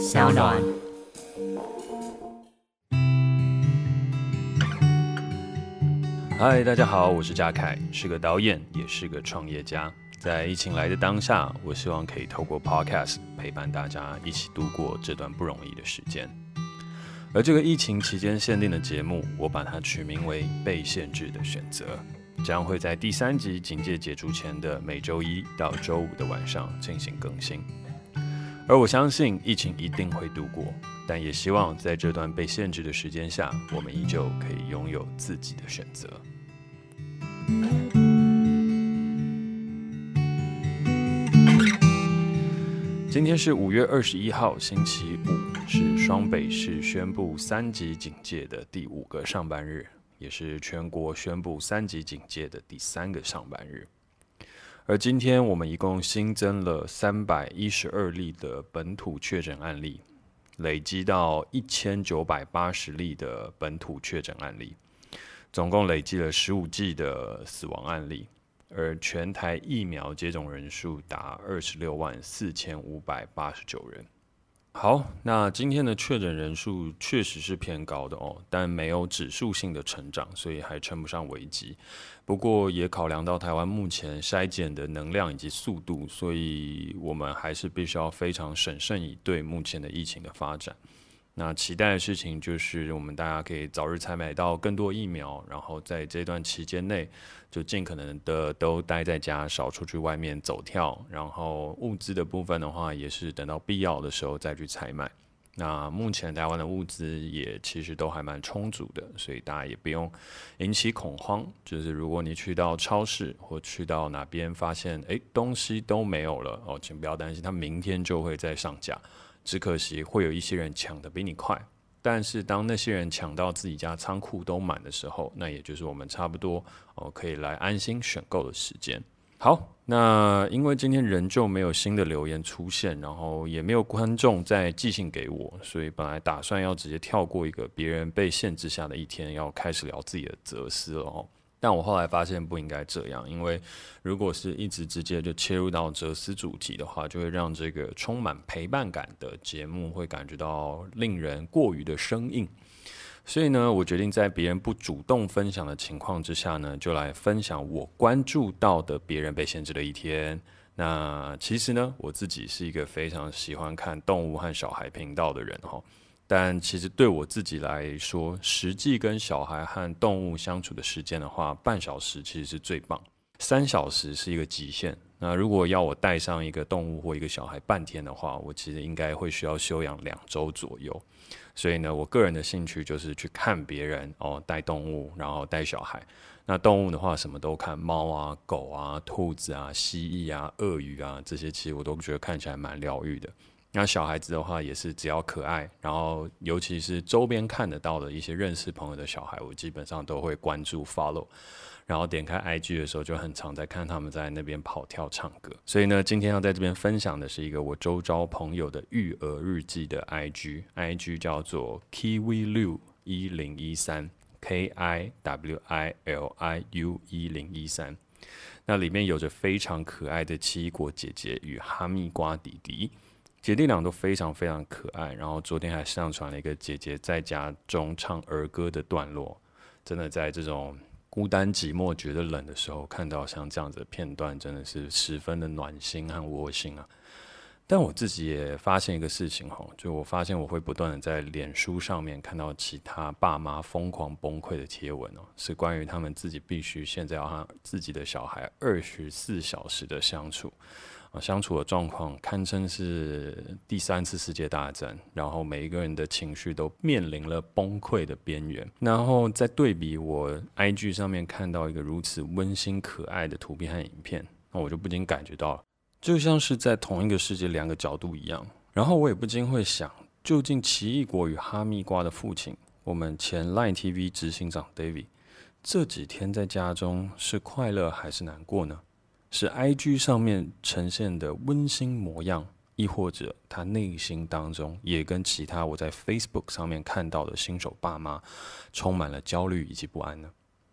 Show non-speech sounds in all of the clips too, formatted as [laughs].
小暖。嗨，大家好，我是嘉凯，是个导演，也是个创业家。在疫情来的当下，我希望可以透过 Podcast 陪伴大家一起度过这段不容易的时间。而这个疫情期间限定的节目，我把它取名为《被限制的选择》。将会在第三集警戒解除前的每周一到周五的晚上进行更新，而我相信疫情一定会度过，但也希望在这段被限制的时间下，我们依旧可以拥有自己的选择。今天是五月二十一号，星期五，是双北市宣布三级警戒的第五个上班日。也是全国宣布三级警戒的第三个上班日，而今天我们一共新增了三百一十二例的本土确诊案例，累积到一千九百八十例的本土确诊案例，总共累积了十五例的死亡案例，而全台疫苗接种人数达二十六万四千五百八十九人。好，那今天的确诊人数确实是偏高的哦，但没有指数性的成长，所以还称不上危机。不过也考量到台湾目前筛检的能量以及速度，所以我们还是必须要非常审慎以对目前的疫情的发展。那期待的事情就是，我们大家可以早日采买到更多疫苗，然后在这段期间内，就尽可能的都待在家，少出去外面走跳。然后物资的部分的话，也是等到必要的时候再去采买。那目前台湾的物资也其实都还蛮充足的，所以大家也不用引起恐慌。就是如果你去到超市或去到哪边发现，诶，东西都没有了哦，请不要担心，它明天就会再上架。只可惜会有一些人抢得比你快，但是当那些人抢到自己家仓库都满的时候，那也就是我们差不多哦可以来安心选购的时间。好，那因为今天仍旧没有新的留言出现，然后也没有观众再寄信给我，所以本来打算要直接跳过一个别人被限制下的一天，要开始聊自己的哲思了哦。但我后来发现不应该这样，因为如果是一直直接就切入到哲思主题的话，就会让这个充满陪伴感的节目会感觉到令人过于的生硬。所以呢，我决定在别人不主动分享的情况之下呢，就来分享我关注到的别人被限制的一天。那其实呢，我自己是一个非常喜欢看动物和小孩频道的人哈。但其实对我自己来说，实际跟小孩和动物相处的时间的话，半小时其实是最棒，三小时是一个极限。那如果要我带上一个动物或一个小孩半天的话，我其实应该会需要休养两周左右。所以呢，我个人的兴趣就是去看别人哦带动物，然后带小孩。那动物的话，什么都看，猫啊、狗啊、兔子啊、蜥蜴啊、鳄鱼啊，这些其实我都觉得看起来蛮疗愈的。那小孩子的话也是只要可爱，然后尤其是周边看得到的一些认识朋友的小孩，我基本上都会关注 follow，然后点开 IG 的时候就很常在看他们在那边跑跳唱歌。所以呢，今天要在这边分享的是一个我周遭朋友的育儿日记的 IG，IG 叫做 Kiwi Liu 一零一三 K I W I L I U 一零一三，那里面有着非常可爱的奇异果姐姐与哈密瓜弟弟。姐弟俩都非常非常可爱，然后昨天还上传了一个姐姐在家中唱儿歌的段落，真的在这种孤单寂寞、觉得冷的时候，看到像这样子的片段，真的是十分的暖心和窝心啊。但我自己也发现一个事情哈，就我发现我会不断的在脸书上面看到其他爸妈疯狂崩溃的贴文哦，是关于他们自己必须现在要和自己的小孩二十四小时的相处。啊，相处的状况堪称是第三次世界大战，然后每一个人的情绪都面临了崩溃的边缘。然后再对比我 IG 上面看到一个如此温馨可爱的图片和影片，那我就不禁感觉到了，就像是在同一个世界两个角度一样。然后我也不禁会想，究竟奇异果与哈密瓜的父亲，我们前 Line TV 执行长 David，这几天在家中是快乐还是难过呢？是 IG 上面呈现的温馨模样，亦或者他内心当中也跟其他我在 Facebook 上面看到的新手爸妈充满了焦虑以及不安呢？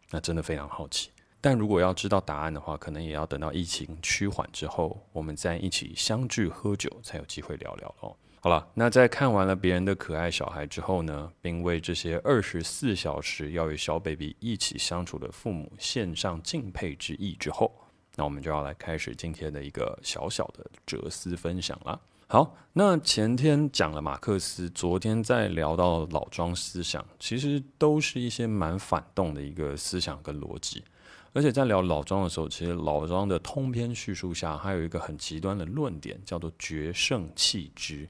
那真的非常好奇。但如果要知道答案的话，可能也要等到疫情趋缓之后，我们再一起相聚喝酒才有机会聊聊哦。好了，那在看完了别人的可爱小孩之后呢，并为这些二十四小时要与小 baby 一起相处的父母献上敬佩之意之后，那我们就要来开始今天的一个小小的哲思分享了。好，那前天讲了马克思，昨天在聊到老庄思想，其实都是一些蛮反动的一个思想跟逻辑。而且在聊老庄的时候，其实老庄的通篇叙述下，还有一个很极端的论点，叫做绝圣弃之。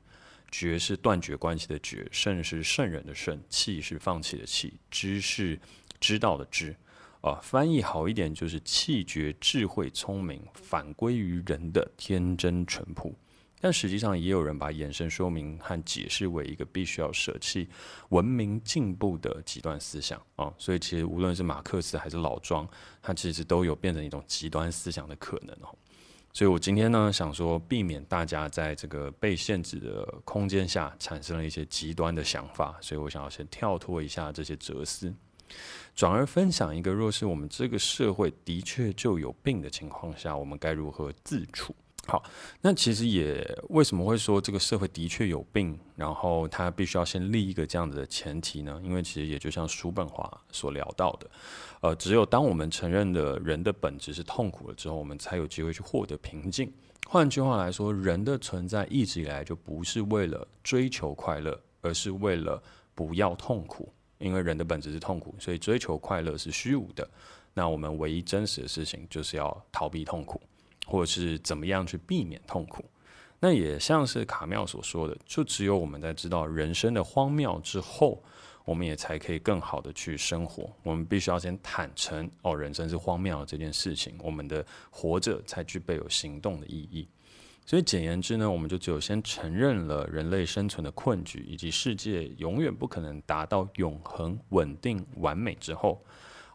绝是断绝关系的绝，圣是圣人的圣，弃是放弃的弃，知是知道的知。啊、翻译好一点就是弃绝智慧聪明，反归于人的天真淳朴。但实际上也有人把衍生说明和解释为一个必须要舍弃文明进步的极端思想啊、所以其实无论是马克思还是老庄，它其实都有变成一种极端思想的可能哦。所以，我今天呢，想说，避免大家在这个被限制的空间下产生了一些极端的想法，所以我想要先跳脱一下这些哲思，转而分享一个，若是我们这个社会的确就有病的情况下，我们该如何自处。好，那其实也为什么会说这个社会的确有病，然后他必须要先立一个这样子的前提呢？因为其实也就像叔本华所聊到的，呃，只有当我们承认了人的本质是痛苦了之后，我们才有机会去获得平静。换句话来说，人的存在一直以来就不是为了追求快乐，而是为了不要痛苦。因为人的本质是痛苦，所以追求快乐是虚无的。那我们唯一真实的事情就是要逃避痛苦。或者是怎么样去避免痛苦，那也像是卡缪所说的，就只有我们在知道人生的荒谬之后，我们也才可以更好的去生活。我们必须要先坦诚哦，人生是荒谬的这件事情，我们的活着才具备有行动的意义。所以简言之呢，我们就只有先承认了人类生存的困局，以及世界永远不可能达到永恒、稳定、完美之后。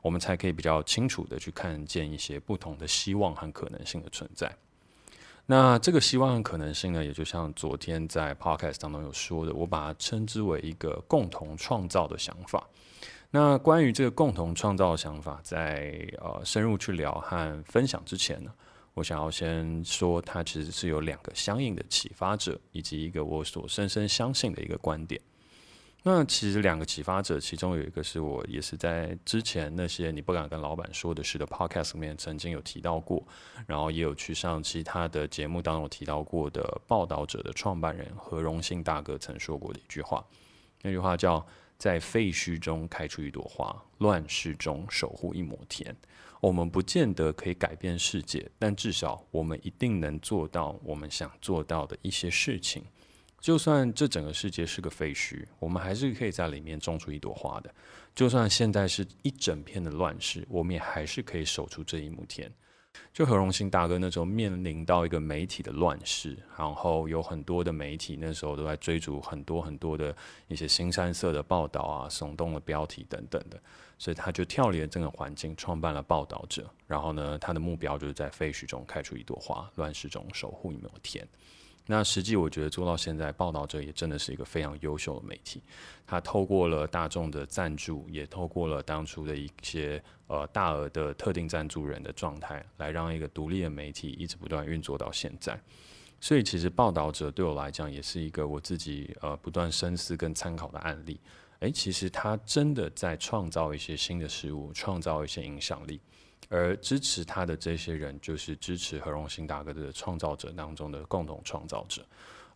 我们才可以比较清楚地去看见一些不同的希望和可能性的存在。那这个希望和可能性呢，也就像昨天在 podcast 当中有说的，我把它称之为一个共同创造的想法。那关于这个共同创造的想法，在呃深入去聊和分享之前呢，我想要先说，它其实是有两个相应的启发者，以及一个我所深深相信的一个观点。那其实两个启发者，其中有一个是我也是在之前那些你不敢跟老板说的事的 podcast 里面曾经有提到过，然后也有去上其他的节目当中提到过的报道者的创办人何荣幸大哥曾说过的一句话，那句话叫在废墟中开出一朵花，乱世中守护一亩田。我们不见得可以改变世界，但至少我们一定能做到我们想做到的一些事情。就算这整个世界是个废墟，我们还是可以在里面种出一朵花的。就算现在是一整片的乱世，我们也还是可以守出这一亩田。就何荣幸大哥那时候面临到一个媒体的乱世，然后有很多的媒体那时候都在追逐很多很多的一些新山色的报道啊、耸动的标题等等的，所以他就跳离了这个环境，创办了报道者。然后呢，他的目标就是在废墟中开出一朵花，乱世中守护一亩田。那实际我觉得做到现在，报道者也真的是一个非常优秀的媒体。他透过了大众的赞助，也透过了当初的一些呃大额的特定赞助人的状态，来让一个独立的媒体一直不断运作到现在。所以其实报道者对我来讲也是一个我自己呃不断深思跟参考的案例。诶，其实他真的在创造一些新的事物，创造一些影响力。而支持他的这些人，就是支持何荣幸大哥的创造者当中的共同创造者。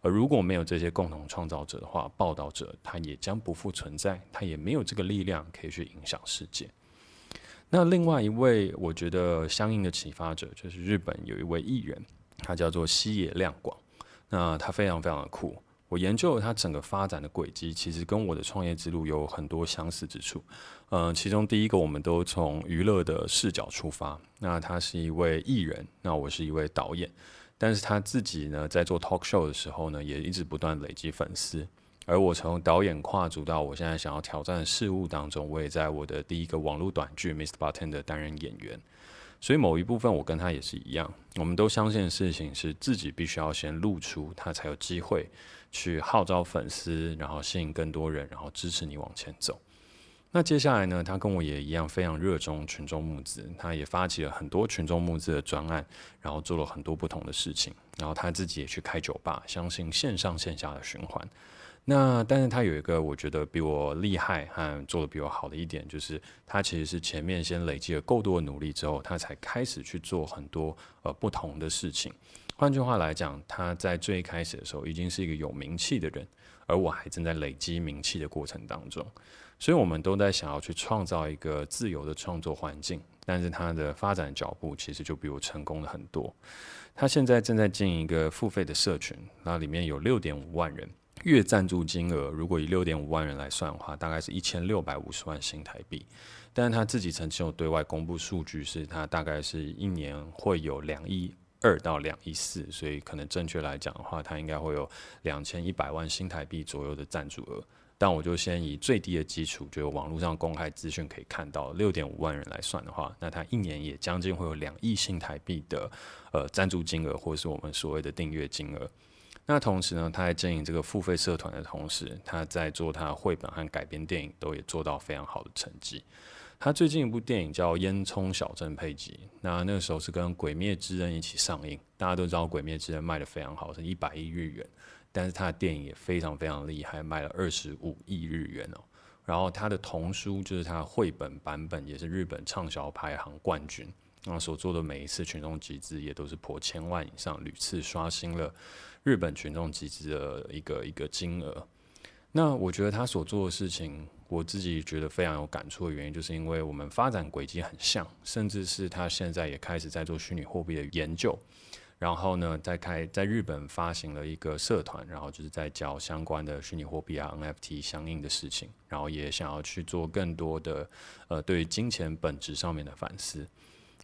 而如果没有这些共同创造者的话，报道者他也将不复存在，他也没有这个力量可以去影响世界。那另外一位，我觉得相应的启发者，就是日本有一位艺人，他叫做西野亮广。那他非常非常的酷。我研究了他整个发展的轨迹，其实跟我的创业之路有很多相似之处。嗯、其中第一个，我们都从娱乐的视角出发。那他是一位艺人，那我是一位导演。但是他自己呢，在做 talk show 的时候呢，也一直不断累积粉丝。而我从导演跨足到我现在想要挑战的事物当中，我也在我的第一个网络短剧《Mr. Bartender》担任演员。所以某一部分，我跟他也是一样，我们都相信的事情是自己必须要先露出，他才有机会。去号召粉丝，然后吸引更多人，然后支持你往前走。那接下来呢，他跟我也一样非常热衷群众募资，他也发起了很多群众募资的专案，然后做了很多不同的事情，然后他自己也去开酒吧，相信线上线下的循环。那但是他有一个我觉得比我厉害和做得比我好的一点，就是他其实是前面先累积了够多的努力之后，他才开始去做很多呃不同的事情。换句话来讲，他在最开始的时候已经是一个有名气的人，而我还正在累积名气的过程当中。所以，我们都在想要去创造一个自由的创作环境，但是他的发展脚步其实就比我成功了很多。他现在正在经营一个付费的社群，那里面有六点五万人，月赞助金额如果以六点五万人来算的话，大概是一千六百五十万新台币。但是他自己曾经有对外公布数据，是他大概是一年会有两亿二到两亿四，所以可能正确来讲的话，他应该会有两千一百万新台币左右的赞助额。但我就先以最低的基础，就网络上公开资讯可以看到六点五万人来算的话，那他一年也将近会有两亿新台币的呃赞助金额，或是我们所谓的订阅金额。那同时呢，他在经营这个付费社团的同时，他在做他的绘本和改编电影，都也做到非常好的成绩。他最近一部电影叫《烟囱小镇佩吉》，那那个时候是跟《鬼灭之刃》一起上映，大家都知道《鬼灭之刃》卖的非常好，是一百亿日元。但是他的电影也非常非常厉害，卖了二十五亿日元哦。然后他的童书就是他的绘本版本，也是日本畅销排行冠军。那所做的每一次群众集资也都是破千万以上，屡次刷新了日本群众集资的一个一个金额。那我觉得他所做的事情，我自己觉得非常有感触的原因，就是因为我们发展轨迹很像，甚至是他现在也开始在做虚拟货币的研究。然后呢，在开在日本发行了一个社团，然后就是在教相关的虚拟货币啊、NFT 相应的事情，然后也想要去做更多的呃对金钱本质上面的反思。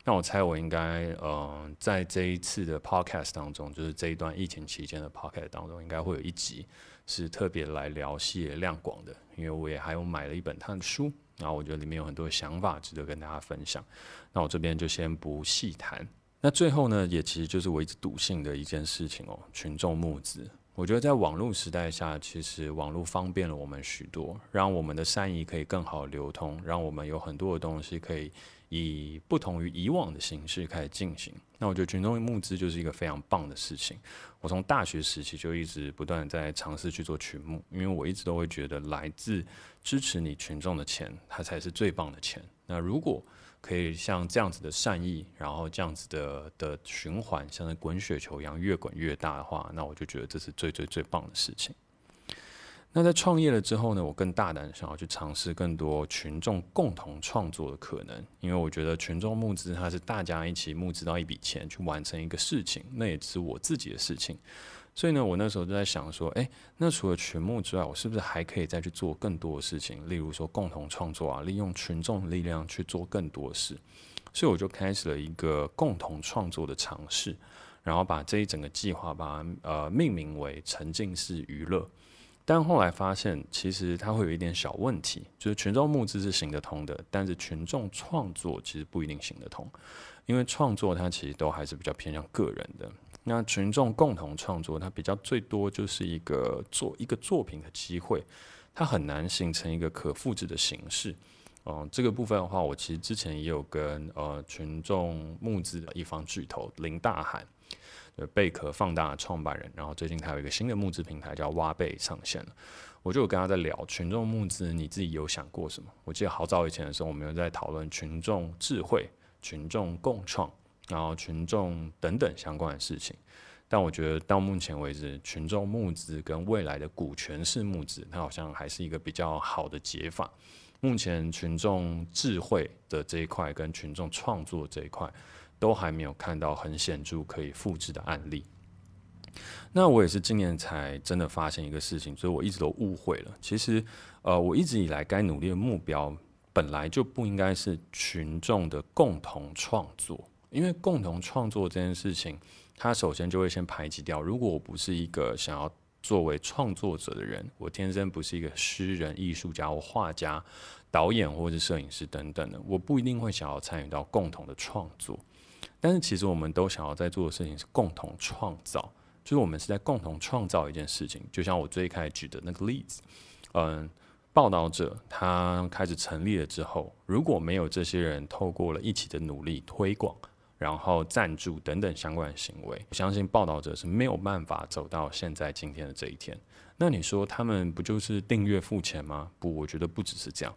那我猜我应该嗯、在这一次的 podcast 当中，就是这一段疫情期间的 podcast 当中，应该会有一集是特别来聊细野亮广的，因为我也还有买了一本他的书，然后我觉得里面有很多想法值得跟大家分享。那我这边就先不细谈。那最后呢，也其实就是我一直笃信的一件事情哦，群众募资。我觉得在网络时代下，其实网络方便了我们许多，让我们的善意可以更好流通，让我们有很多的东西可以以不同于以往的形式开始进行。那我觉得群众募资就是一个非常棒的事情。我从大学时期就一直不断在尝试去做群募，因为我一直都会觉得来自支持你群众的钱，它才是最棒的钱。那如果可以像这样子的善意，然后这样子的的循环，像是滚雪球一样越滚越大的话，那我就觉得这是最最最棒的事情。那在创业了之后呢，我更大胆想要去尝试更多群众共同创作的可能，因为我觉得群众募资它是大家一起募资到一笔钱去完成一个事情，那也是我自己的事情。所以呢，我那时候就在想说，诶，那除了群募之外，我是不是还可以再去做更多的事情？例如说共同创作啊，利用群众力量去做更多事。所以我就开始了一个共同创作的尝试，然后把这一整个计划把呃命名为沉浸式娱乐。但后来发现，其实它会有一点小问题，就是群众募资是行得通的，但是群众创作其实不一定行得通，因为创作它其实都还是比较偏向个人的。那群众共同创作，它比较最多就是一个做一个作品的机会，它很难形成一个可复制的形式。嗯、这个部分的话，我其实之前也有跟呃群众募资的一方巨头林大涵，贝壳放大的创办人，然后最近他有一个新的募资平台叫挖贝上线了，我就有跟他在聊群众募资，你自己有想过什么？我记得好早以前的时候，我们有在讨论群众智慧、群众共创。然后群众等等相关的事情，但我觉得到目前为止，群众募资跟未来的股权式募资，它好像还是一个比较好的解法。目前群众智慧的这一块跟群众创作这一块，都还没有看到很显著可以复制的案例。那我也是今年才真的发现一个事情，所以我一直都误会了。其实，呃，我一直以来该努力的目标，本来就不应该是群众的共同创作。因为共同创作这件事情，它首先就会先排挤掉。如果我不是一个想要作为创作者的人，我天生不是一个诗人、艺术家或画家、导演或者摄影师等等的，我不一定会想要参与到共同的创作。但是其实我们都想要在做的事情是共同创造，就是我们是在共同创造一件事情。就像我最开始举的那个例子，嗯，报道者他开始成立了之后，如果没有这些人透过了一起的努力推广，然后赞助等等相关行为，我相信报道者是没有办法走到现在今天的这一天。那你说他们不就是订阅付钱吗？不，我觉得不只是这样，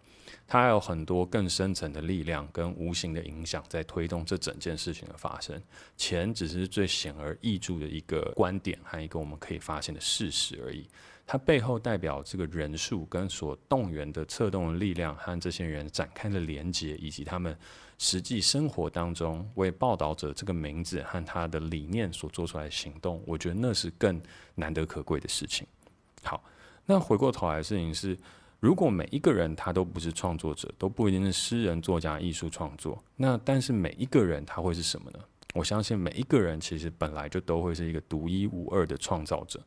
他还有很多更深层的力量跟无形的影响在推动这整件事情的发生。钱只是最显而易见的一个观点和一个我们可以发现的事实而已。它背后代表这个人数跟所动员的策动的力量和这些人展开的连接，以及他们实际生活当中为报道者这个名字和他的理念所做出来的行动，我觉得那是更难得可贵的事情。好，那回过头来的事情是，如果每一个人他都不是创作者，都不一定是诗人、作家、艺术创作，那但是每一个人他会是什么呢？我相信每一个人其实本来就都会是一个独一无二的创造者。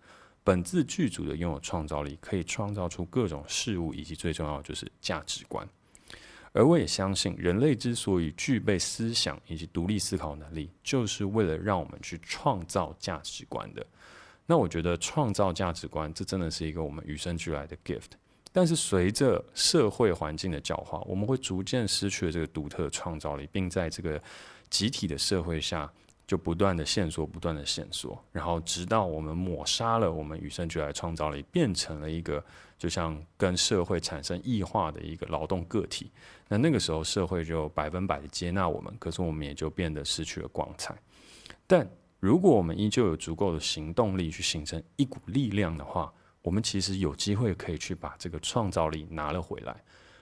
本自具足的拥有创造力，可以创造出各种事物，以及最重要就是价值观。而我也相信，人类之所以具备思想以及独立思考能力，就是为了让我们去创造价值观的。那我觉得创造价值观，这真的是一个我们与生俱来的 gift。但是随着社会环境的教化，我们会逐渐失去了这个独特的创造力，并在这个集体的社会下。就不断的线索，不断的线索，然后直到我们抹杀了我们与生俱来的创造力，变成了一个就像跟社会产生异化的一个劳动个体。那那个时候社会就百分百的接纳我们，可是我们也就变得失去了光彩。但如果我们依旧有足够的行动力去形成一股力量的话，我们其实有机会可以去把这个创造力拿了回来。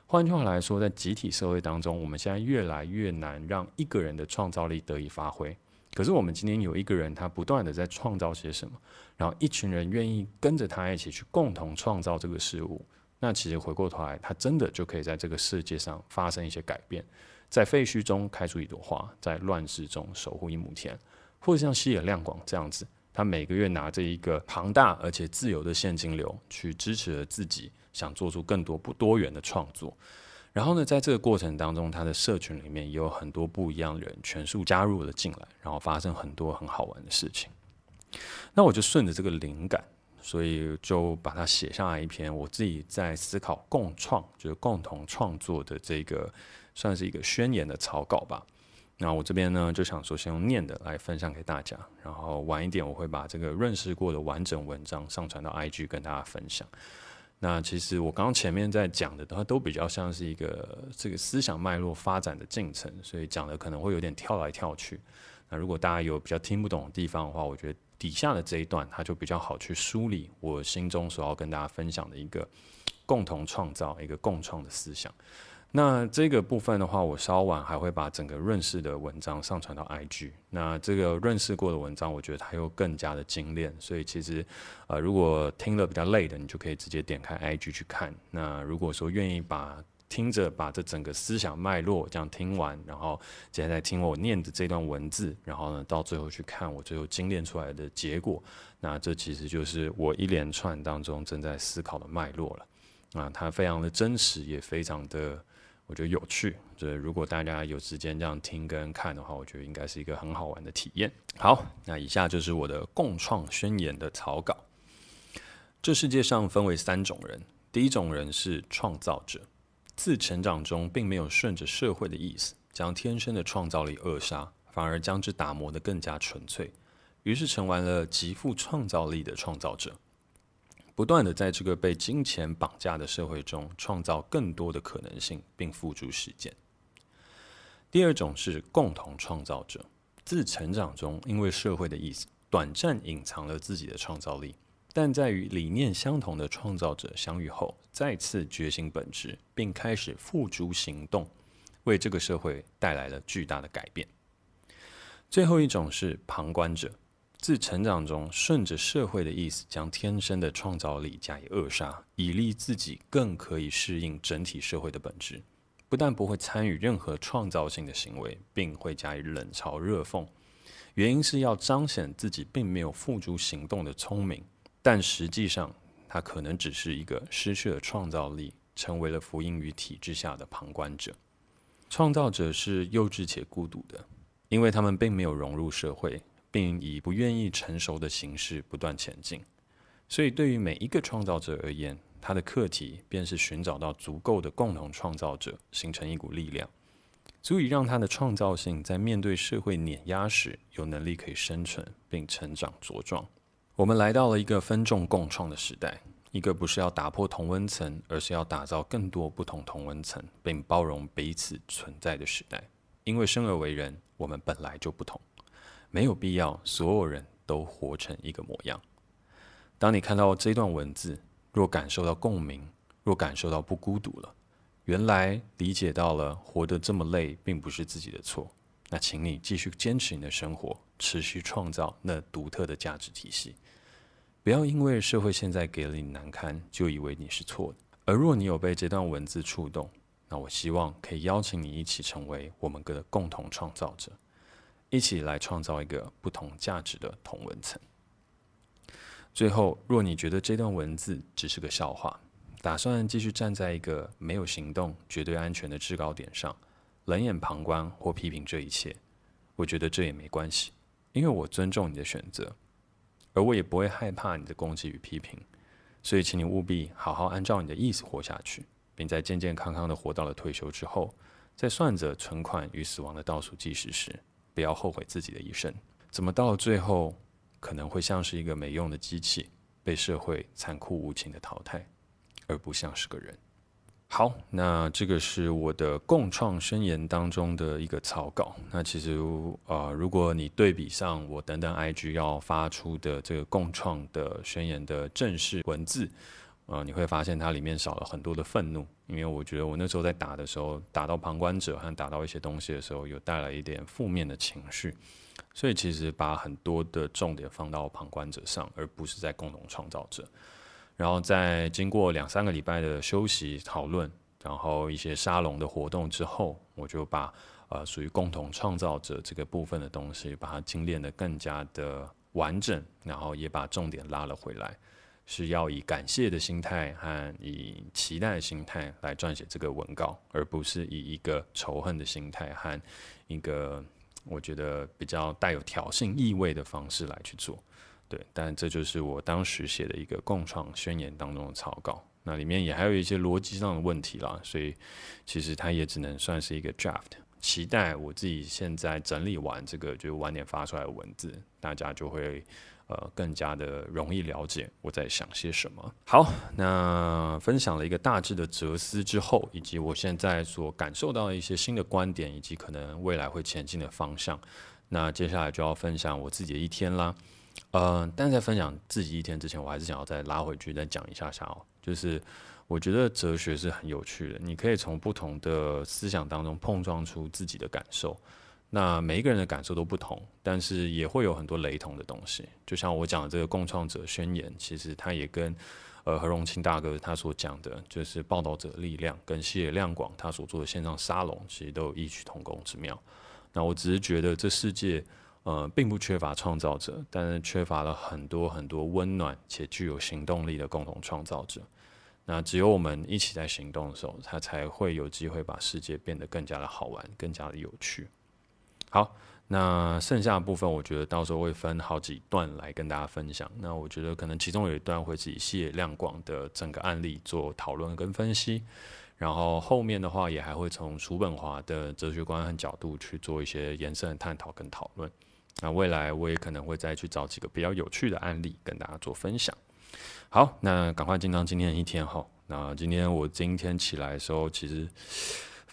换句话来说，在集体社会当中，我们现在越来越难让一个人的创造力得以发挥。可是我们今天有一个人，他不断的在创造些什么，然后一群人愿意跟着他一起去共同创造这个事物，那其实回过头来，他真的就可以在这个世界上发生一些改变，在废墟中开出一朵花，在乱世中守护一亩田，或者像西野亮广这样子，他每个月拿着一个庞大而且自由的现金流，去支持了自己想做出更多不多元的创作。然后呢，在这个过程当中，他的社群里面也有很多不一样的人全数加入了进来，然后发生很多很好玩的事情。那我就顺着这个灵感，所以就把它写下来一篇我自己在思考共创，就是共同创作的这个算是一个宣言的草稿吧。那我这边呢，就想说先用念的来分享给大家，然后晚一点我会把这个认识过的完整文章上传到 IG 跟大家分享。那其实我刚刚前面在讲的，它都比较像是一个这个思想脉络发展的进程，所以讲的可能会有点跳来跳去。那如果大家有比较听不懂的地方的话，我觉得底下的这一段它就比较好去梳理我心中所要跟大家分享的一个共同创造、一个共创的思想。那这个部分的话，我稍晚还会把整个润饰的文章上传到 IG。那这个润饰过的文章，我觉得它又更加的精炼，所以其实，呃，如果听了比较累的，你就可以直接点开 IG 去看。那如果说愿意把听着把这整个思想脉络这样听完，然后接下来听我念的这段文字，然后呢，到最后去看我最后精炼出来的结果，那这其实就是我一连串当中正在思考的脉络了。啊，它非常的真实，也非常的。我觉得有趣，所以如果大家有时间这样听跟看的话，我觉得应该是一个很好玩的体验。好，那以下就是我的共创宣言的草稿。这世界上分为三种人，第一种人是创造者，自成长中并没有顺着社会的意思，将天生的创造力扼杀，反而将之打磨得更加纯粹，于是成为了极富创造力的创造者。不断的在这个被金钱绑架的社会中创造更多的可能性，并付诸实践。第二种是共同创造者，自成长中因为社会的意思，短暂隐藏了自己的创造力，但在与理念相同的创造者相遇后，再次觉醒本质，并开始付诸行动，为这个社会带来了巨大的改变。最后一种是旁观者。自成长中，顺着社会的意思，将天生的创造力加以扼杀，以利自己更可以适应整体社会的本质。不但不会参与任何创造性的行为，并会加以冷嘲热讽。原因是要彰显自己并没有付诸行动的聪明，但实际上他可能只是一个失去了创造力，成为了福音于体制下的旁观者。创造者是幼稚且孤独的，因为他们并没有融入社会。并以不愿意成熟的形式不断前进，所以对于每一个创造者而言，他的课题便是寻找到足够的共同创造者，形成一股力量，足以让他的创造性在面对社会碾压时，有能力可以生存并成长茁壮。我们来到了一个分众共创的时代，一个不是要打破同温层，而是要打造更多不同同温层，并包容彼此存在的时代。因为生而为人，我们本来就不同，没有必要所有人都活成一个模样。当你看到这段文字，若感受到共鸣，若感受到不孤独了，原来理解到了活得这么累，并不是自己的错。那请你继续坚持你的生活，持续创造那独特的价值体系。不要因为社会现在给了你难堪，就以为你是错的。而若你有被这段文字触动，那我希望可以邀请你一起成为我们的共同创造者，一起来创造一个不同价值的同文层。最后，若你觉得这段文字只是个笑话，打算继续站在一个没有行动、绝对安全的制高点上，冷眼旁观或批评这一切，我觉得这也没关系，因为我尊重你的选择，而我也不会害怕你的攻击与批评。所以，请你务必好好按照你的意思活下去，并在健健康康的活到了退休之后，在算着存款与死亡的倒数计时时，不要后悔自己的一生。怎么到最后，可能会像是一个没用的机器，被社会残酷无情的淘汰，而不像是个人。好，那这个是我的共创宣言当中的一个草稿。那其实呃，如果你对比上我等等 IG 要发出的这个共创的宣言的正式文字，呃，你会发现它里面少了很多的愤怒，因为我觉得我那时候在打的时候，打到旁观者和打到一些东西的时候，有带来一点负面的情绪。所以其实把很多的重点放到旁观者上，而不是在共同创造者。然后在经过两三个礼拜的休息讨论，然后一些沙龙的活动之后，我就把呃属于共同创造者这个部分的东西，把它精炼得更加的完整，然后也把重点拉了回来，是要以感谢的心态和以期待的心态来撰写这个文稿，而不是以一个仇恨的心态和一个。我觉得比较带有挑衅意味的方式来去做，对，但这就是我当时写的一个共创宣言当中的草稿，那里面也还有一些逻辑上的问题啦，所以其实它也只能算是一个 draft。期待我自己现在整理完这个就晚点发出来的文字，大家就会。呃，更加的容易了解我在想些什么。好，那分享了一个大致的哲思之后，以及我现在所感受到的一些新的观点，以及可能未来会前进的方向。那接下来就要分享我自己的一天啦。呃，但在分享自己一天之前，我还是想要再拉回去再讲一下下哦。就是我觉得哲学是很有趣的，你可以从不同的思想当中碰撞出自己的感受。那每一个人的感受都不同，但是也会有很多雷同的东西。就像我讲的这个共创者宣言，其实它也跟呃何荣清大哥他所讲的，就是报道者力量跟谢亮广他所做的线上沙龙，其实都有异曲同工之妙。那我只是觉得这世界呃并不缺乏创造者，但是缺乏了很多很多温暖且具有行动力的共同创造者。那只有我们一起在行动的时候，他才会有机会把世界变得更加的好玩，更加的有趣。好，那剩下的部分，我觉得到时候会分好几段来跟大家分享。那我觉得可能其中有一段会是以西野亮广的整个案例做讨论跟分析，然后后面的话也还会从叔本华的哲学观和角度去做一些延伸的探讨跟讨论。那未来我也可能会再去找几个比较有趣的案例跟大家做分享。好，那赶快进到今天的一天哈。那今天我今天起来的时候，其实。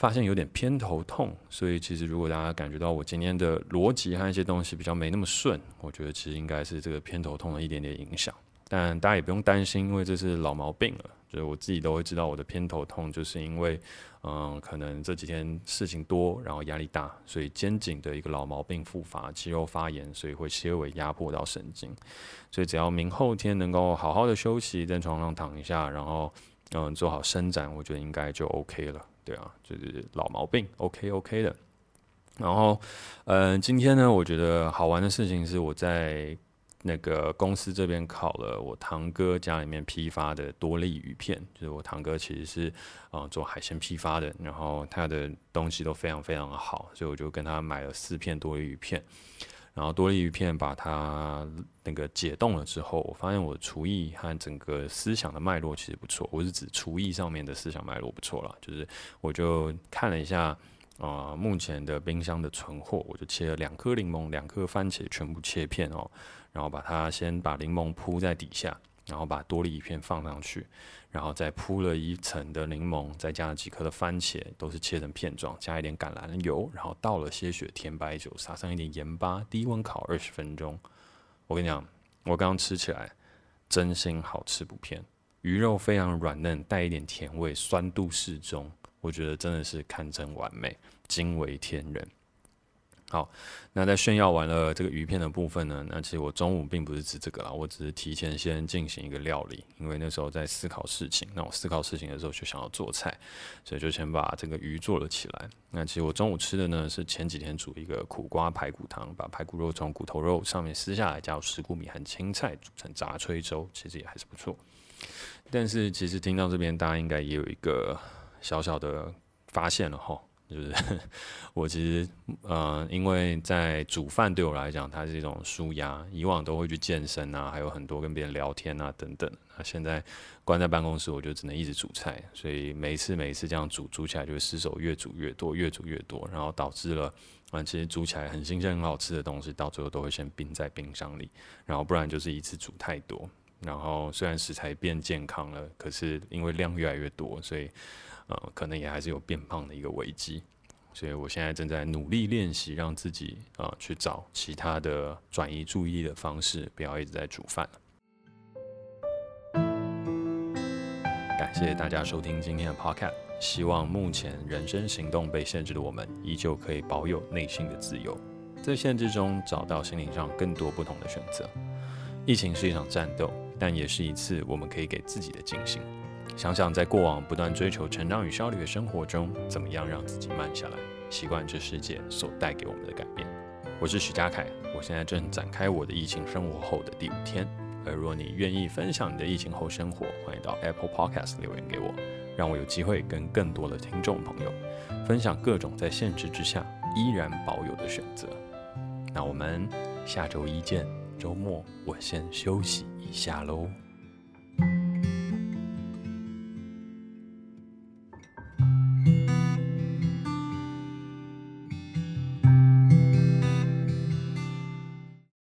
发现有点偏头痛，所以其实如果大家感觉到我今天的逻辑和一些东西比较没那么顺，我觉得其实应该是这个偏头痛的一点点影响。但大家也不用担心，因为这是老毛病了。就是我自己都会知道我的偏头痛，就是因为嗯，可能这几天事情多，然后压力大，所以肩颈的一个老毛病复发，肌肉发炎，所以会些微压迫到神经。所以只要明后天能够好好的休息，在床上躺一下，然后嗯做好伸展，我觉得应该就 OK 了。对啊，就是老毛病，OK OK 的。然后，嗯、今天呢，我觉得好玩的事情是我在那个公司这边烤了我堂哥家里面批发的多利鱼片，就是我堂哥其实是啊、做海鲜批发的，然后他的东西都非常非常的好，所以我就跟他买了四片多利鱼片。然后多利鱼片把它那个解冻了之后，我发现我厨艺和整个思想的脉络其实不错。我是指厨艺上面的思想脉络不错了，就是我就看了一下啊、呃，目前的冰箱的存货，我就切了两颗柠檬，两颗番茄，全部切片哦，然后把它先把柠檬铺在底下。然后把多利一片放上去，然后再铺了一层的柠檬，再加了几颗的番茄，都是切成片状，加一点橄榄油，然后倒了些许甜白酒，撒上一点盐巴，低温烤二十分钟。我跟你讲，我刚刚吃起来真心好吃不骗，鱼肉非常软嫩，带一点甜味，酸度适中，我觉得真的是堪称完美，惊为天人。好，那在炫耀完了这个鱼片的部分呢，那其实我中午并不是吃这个啦，我只是提前先进行一个料理，因为那时候在思考事情。那我思考事情的时候就想要做菜，所以就先把这个鱼做了起来。那其实我中午吃的呢是前几天煮一个苦瓜排骨汤，把排骨肉从骨头肉上面撕下来，加入石谷米和青菜煮成杂炊粥，其实也还是不错。但是其实听到这边，大家应该也有一个小小的发现了哈。就是 [laughs] 我其实，呃，因为在煮饭对我来讲，它是一种舒压。以往都会去健身啊，还有很多跟别人聊天啊等等。那现在关在办公室，我就只能一直煮菜，所以每一次每一次这样煮，煮起来就会失手越煮越多，越煮越多，然后导致了，啊，其实煮起来很新鲜、很好吃的东西，到最后都会先冰在冰箱里，然后不然就是一次煮太多。然后虽然食材变健康了，可是因为量越来越多，所以。呃，可能也还是有变胖的一个危机，所以我现在正在努力练习，让自己啊、去找其他的转移注意力的方式，不要一直在煮饭。感谢大家收听今天的 Podcast，希望目前人生行动被限制的我们，依旧可以保有内心的自由，在限制中找到心灵上更多不同的选择。疫情是一场战斗，但也是一次我们可以给自己的警醒。想想在过往不断追求成长与效率的生活中，怎么样让自己慢下来，习惯这世界所带给我们的改变。我是许嘉凯，我现在正展开我的疫情生活后的第五天。而若你愿意分享你的疫情后生活，欢迎到 Apple Podcast 留言给我，让我有机会跟更多的听众朋友分享各种在限制之下依然保有的选择。那我们下周一见，周末我先休息一下喽。